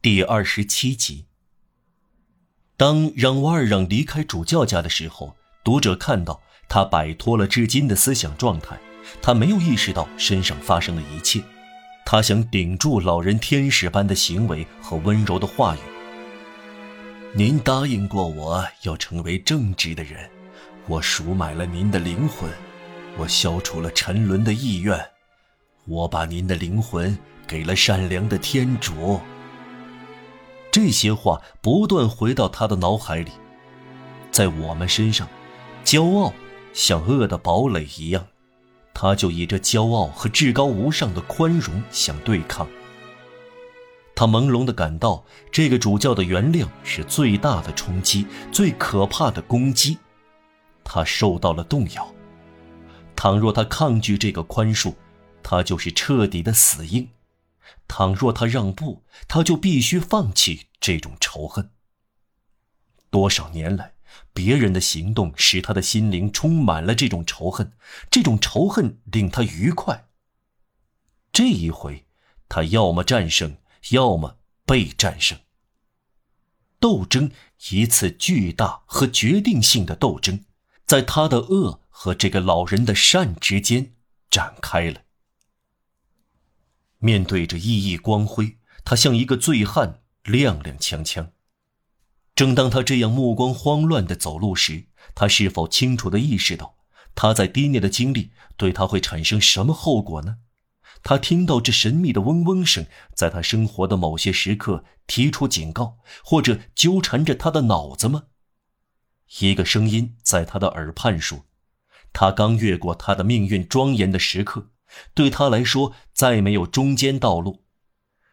第二十七集。当让瓦尔让离开主教家的时候，读者看到他摆脱了至今的思想状态，他没有意识到身上发生的一切，他想顶住老人天使般的行为和温柔的话语。您答应过我要成为正直的人，我赎买了您的灵魂，我消除了沉沦的意愿，我把您的灵魂给了善良的天主。这些话不断回到他的脑海里，在我们身上，骄傲像恶的堡垒一样，他就以这骄傲和至高无上的宽容相对抗。他朦胧地感到，这个主教的原谅是最大的冲击，最可怕的攻击。他受到了动摇。倘若他抗拒这个宽恕，他就是彻底的死硬。倘若他让步，他就必须放弃这种仇恨。多少年来，别人的行动使他的心灵充满了这种仇恨，这种仇恨令他愉快。这一回，他要么战胜，要么被战胜。斗争，一次巨大和决定性的斗争，在他的恶和这个老人的善之间展开了。面对着熠熠光辉，他像一个醉汉，踉踉跄跄。正当他这样目光慌乱地走路时，他是否清楚地意识到他在低涅的经历对他会产生什么后果呢？他听到这神秘的嗡嗡声，在他生活的某些时刻提出警告，或者纠缠着他的脑子吗？一个声音在他的耳畔说：“他刚越过他的命运庄严的时刻。”对他来说，再没有中间道路。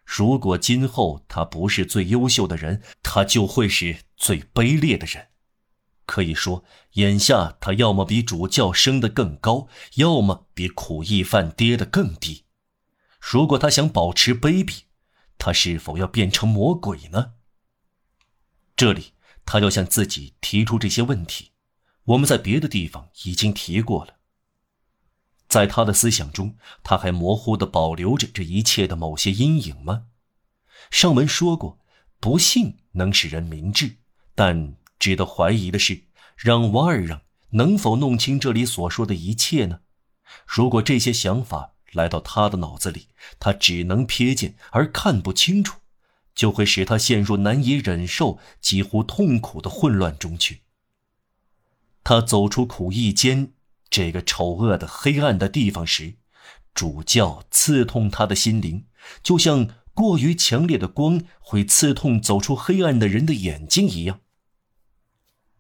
如果今后他不是最优秀的人，他就会是最卑劣的人。可以说，眼下他要么比主教升得更高，要么比苦役犯跌得更低。如果他想保持卑鄙，他是否要变成魔鬼呢？这里，他要向自己提出这些问题。我们在别的地方已经提过了。在他的思想中，他还模糊地保留着这一切的某些阴影吗？上文说过，不幸能使人明智，但值得怀疑的是，让瓦尔让能否弄清这里所说的一切呢？如果这些想法来到他的脑子里，他只能瞥见而看不清楚，就会使他陷入难以忍受、几乎痛苦的混乱中去。他走出苦役间。这个丑恶的黑暗的地方时，主教刺痛他的心灵，就像过于强烈的光会刺痛走出黑暗的人的眼睛一样。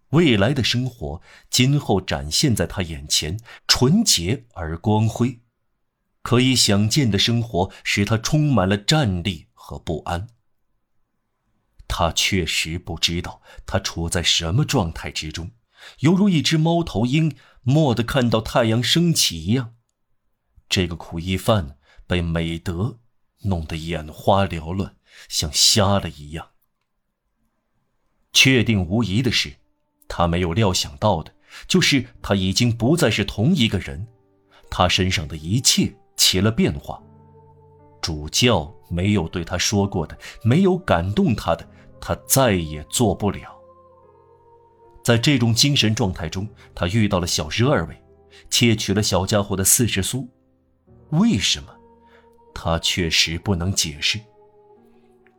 未来的生活今后展现在他眼前，纯洁而光辉，可以想见的生活使他充满了战栗和不安。他确实不知道他处在什么状态之中，犹如一只猫头鹰。蓦地看到太阳升起一样，这个苦役犯被美德弄得眼花缭乱，像瞎了一样。确定无疑的是，他没有料想到的，就是他已经不再是同一个人，他身上的一切起了变化。主教没有对他说过的，没有感动他的，他再也做不了。在这种精神状态中，他遇到了小十二位，窃取了小家伙的四十苏。为什么？他确实不能解释。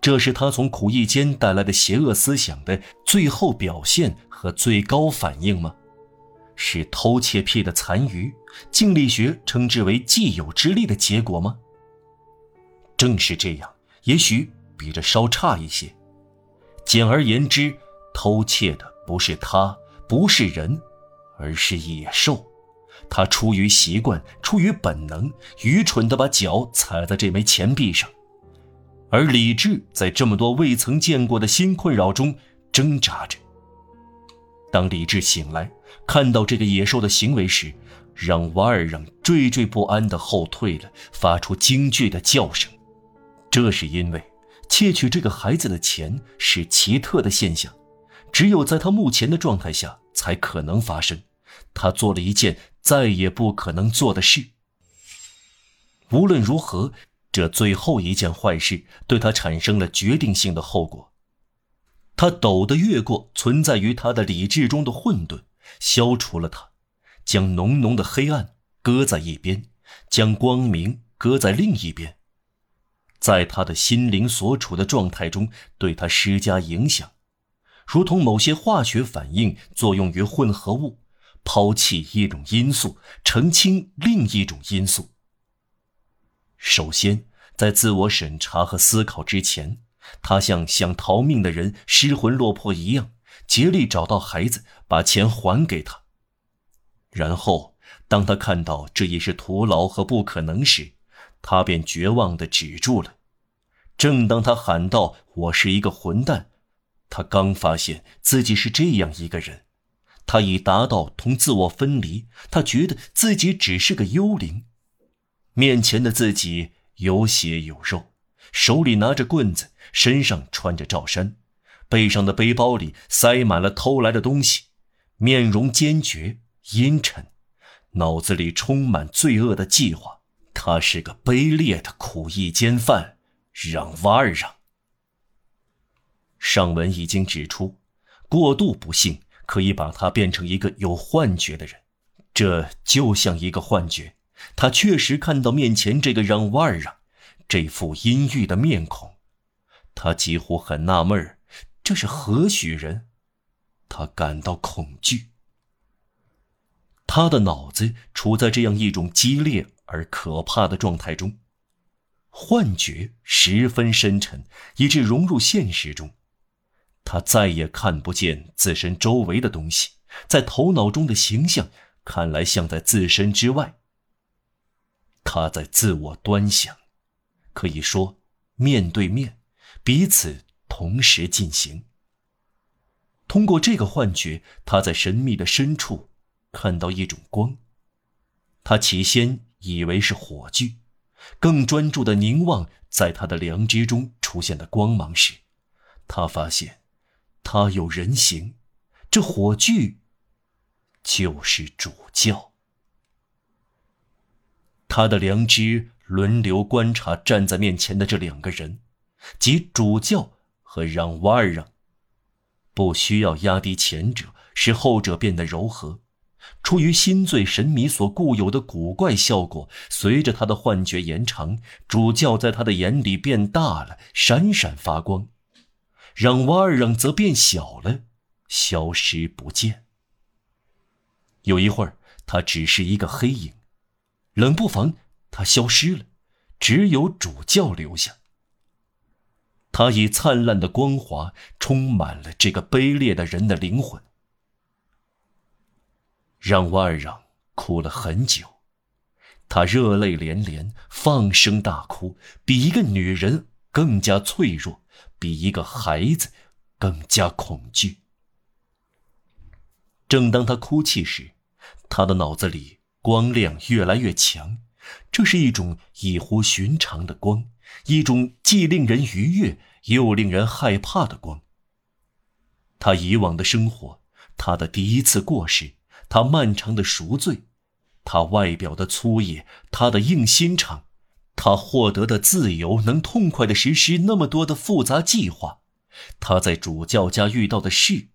这是他从苦役间带来的邪恶思想的最后表现和最高反应吗？是偷窃癖的残余，静力学称之为既有之力的结果吗？正是这样，也许比这稍差一些。简而言之，偷窃的。不是他，不是人，而是野兽。他出于习惯，出于本能，愚蠢地把脚踩在这枚钱币上，而理智在这么多未曾见过的新困扰中挣扎着。当理智醒来，看到这个野兽的行为时，让瓦尔让惴惴不安地后退了，发出惊惧的叫声。这是因为窃取这个孩子的钱是奇特的现象。只有在他目前的状态下才可能发生。他做了一件再也不可能做的事。无论如何，这最后一件坏事对他产生了决定性的后果。他陡地越过存在于他的理智中的混沌，消除了它，将浓浓的黑暗搁在一边，将光明搁在另一边，在他的心灵所处的状态中对他施加影响，如同某些化学反应作用于混合物，抛弃一种因素，澄清另一种因素。首先，在自我审查和思考之前。他像想逃命的人失魂落魄一样，竭力找到孩子，把钱还给他。然后，当他看到这已是徒劳和不可能时，他便绝望地止住了。正当他喊道：“我是一个混蛋！”他刚发现自己是这样一个人，他已达到同自我分离。他觉得自己只是个幽灵，面前的自己有血有肉。手里拿着棍子，身上穿着罩衫，背上的背包里塞满了偷来的东西，面容坚决阴沉，脑子里充满罪恶的计划。他是个卑劣的苦役奸犯，让瓦儿让。上文已经指出，过度不幸可以把他变成一个有幻觉的人，这就像一个幻觉。他确实看到面前这个让瓦尔让。这副阴郁的面孔，他几乎很纳闷，这是何许人？他感到恐惧。他的脑子处在这样一种激烈而可怕的状态中，幻觉十分深沉，以致融入现实中。他再也看不见自身周围的东西，在头脑中的形象看来像在自身之外。他在自我端详。可以说，面对面，彼此同时进行。通过这个幻觉，他在神秘的深处看到一种光。他起先以为是火炬，更专注的凝望在他的良知中出现的光芒时，他发现，他有人形。这火炬就是主教。他的良知。轮流观察站在面前的这两个人，即主教和让瓦尔让。不需要压低前者，使后者变得柔和。出于心醉神迷所固有的古怪效果，随着他的幻觉延长，主教在他的眼里变大了，闪闪发光；让瓦尔让则变小了，消失不见。有一会儿，他只是一个黑影，冷不防。他消失了，只有主教留下。他以灿烂的光华充满了这个卑劣的人的灵魂。让瓦尔让哭了很久，他热泪连连，放声大哭，比一个女人更加脆弱，比一个孩子更加恐惧。正当他哭泣时，他的脑子里光亮越来越强。这是一种异乎寻常的光，一种既令人愉悦又令人害怕的光。他以往的生活，他的第一次过世，他漫长的赎罪，他外表的粗野，他的硬心肠，他获得的自由，能痛快地实施那么多的复杂计划，他在主教家遇到的事，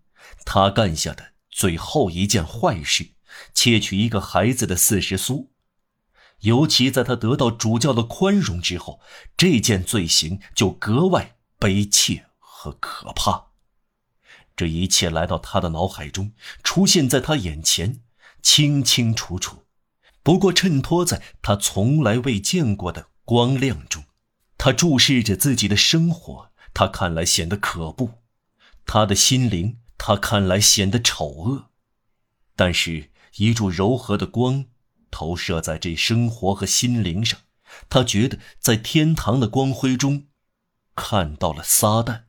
他干下的最后一件坏事，窃取一个孩子的四十苏。尤其在他得到主教的宽容之后，这件罪行就格外悲切和可怕。这一切来到他的脑海中，出现在他眼前，清清楚楚。不过衬托在他从来未见过的光亮中，他注视着自己的生活，他看来显得可怖；他的心灵，他看来显得丑恶。但是，一柱柔和的光。投射在这生活和心灵上，他觉得在天堂的光辉中，看到了撒旦。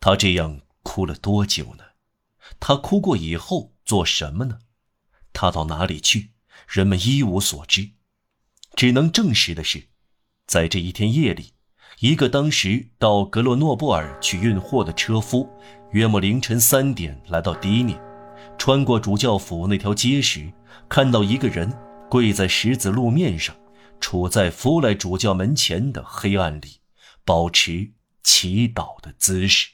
他这样哭了多久呢？他哭过以后做什么呢？他到哪里去？人们一无所知。只能证实的是，在这一天夜里，一个当时到格洛诺布尔去运货的车夫，约莫凌晨三点来到迪涅，穿过主教府那条街时。看到一个人跪在石子路面上，处在弗莱主教门前的黑暗里，保持祈祷的姿势。